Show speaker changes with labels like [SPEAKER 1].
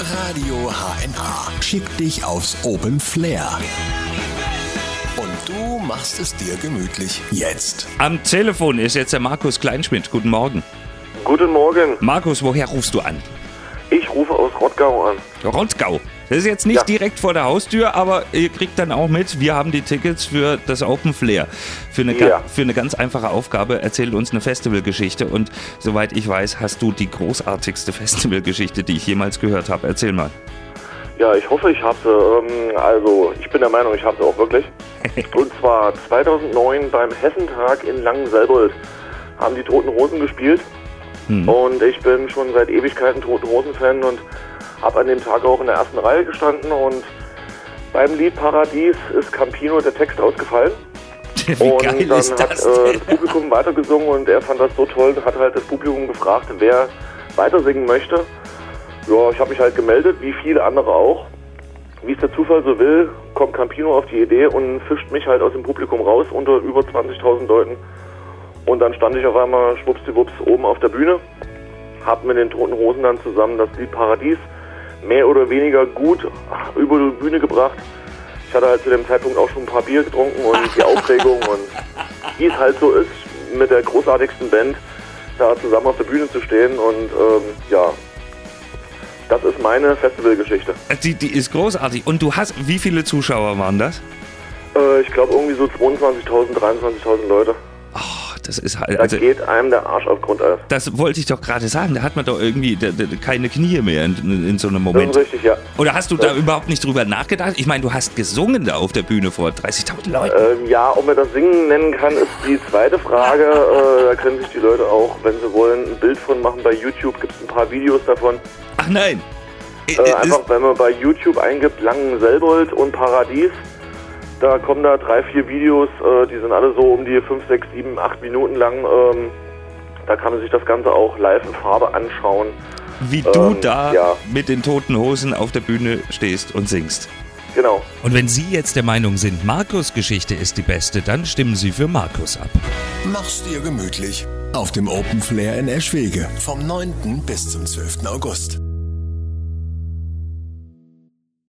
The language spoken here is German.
[SPEAKER 1] Radio HNA schickt dich aufs Open Flair. Und du machst es dir gemütlich. Jetzt.
[SPEAKER 2] Am Telefon ist jetzt der Markus Kleinschmidt. Guten Morgen.
[SPEAKER 3] Guten Morgen.
[SPEAKER 2] Markus, woher rufst du an?
[SPEAKER 3] Ich rufe aus Rottgau an.
[SPEAKER 2] Rottgau. Das ist jetzt nicht
[SPEAKER 3] Ja.
[SPEAKER 2] direkt vor der Haustür, aber ihr kriegt dann auch mit, wir haben die Tickets für das Open Flair. Für eine,
[SPEAKER 3] Ja.
[SPEAKER 2] für eine ganz einfache Aufgabe erzähl uns eine Festivalgeschichte und soweit ich weiß, hast du die großartigste Festivalgeschichte, die ich jemals gehört habe. Erzähl mal.
[SPEAKER 3] Ja, ich hoffe, ich habe sie. Ähm, also, ich bin der Meinung, ich habe sie auch wirklich. Und zwar 2009 beim Hessentag in Langenselbold haben die Toten Hosen gespielt. Und ich bin schon seit Ewigkeiten Toten Hosen-Fan und habe an dem Tag auch in der ersten Reihe gestanden. Und beim Lied Paradies ist Campino der Text ausgefallen.
[SPEAKER 2] Wie
[SPEAKER 3] und
[SPEAKER 2] geil
[SPEAKER 3] dann
[SPEAKER 2] ist
[SPEAKER 3] hat
[SPEAKER 2] das
[SPEAKER 3] äh, das Publikum weitergesungen und er fand das so toll und hat halt das Publikum gefragt, wer weiter singen möchte. Ja, ich habe mich halt gemeldet, wie viele andere auch. Wie es der Zufall so will, kommt Campino auf die Idee und fischt mich halt aus dem Publikum raus unter über 20.000 Leuten. Und dann stand ich auf einmal schwuppsdiwupps oben auf der Bühne, hab mit den Toten Hosen dann zusammen das Lied Paradies mehr oder weniger gut über die Bühne gebracht. Ich hatte halt zu dem Zeitpunkt auch schon ein paar Bier getrunken und die Aufregung und wie es halt so ist, mit der großartigsten Band da zusammen auf der Bühne zu stehen und ähm, ja, das ist meine Festivalgeschichte.
[SPEAKER 2] Die, die ist großartig. Und du hast, wie viele Zuschauer waren das?
[SPEAKER 3] Äh, ich glaube irgendwie so 22.000, 23.000 Leute.
[SPEAKER 2] Das ist halt,
[SPEAKER 3] Da
[SPEAKER 2] also,
[SPEAKER 3] geht einem der Arsch auf Grundeis.
[SPEAKER 2] das wollte ich doch gerade sagen. Da hat man doch irgendwie da, da, keine Knie mehr in, in so einem
[SPEAKER 3] Das
[SPEAKER 2] Moment.
[SPEAKER 3] ist richtig, ja.
[SPEAKER 2] Oder hast du da
[SPEAKER 3] Das-
[SPEAKER 2] überhaupt nicht drüber nachgedacht? Ich meine, du hast gesungen da auf der Bühne vor 30.000 Leuten.
[SPEAKER 3] Ähm, ja, ob man das Singen nennen kann, ist die zweite Frage. äh, da können sich die Leute auch, wenn sie wollen, ein Bild von machen. Bei YouTube gibt es ein paar Videos davon.
[SPEAKER 2] Ach nein. Äh,
[SPEAKER 3] einfach, wenn man bei YouTube eingibt, Langenselbold und Paradies, da kommen da drei, vier Videos, äh, die sind alle so um die 5, 6, 7, 8 Minuten lang. Ähm, da kann man sich das Ganze auch live in Farbe anschauen.
[SPEAKER 2] wie du
[SPEAKER 3] ähm,
[SPEAKER 2] da
[SPEAKER 3] ja.
[SPEAKER 2] mit den toten Hosen auf der Bühne stehst und singst.
[SPEAKER 3] Genau.
[SPEAKER 2] Und wenn Sie jetzt der Meinung sind, Markus Geschichte ist die beste, dann stimmen Sie für Markus ab.
[SPEAKER 1] Mach's dir gemütlich. Auf dem Open Flair in Eschwege. Vom 9. bis zum 12. August.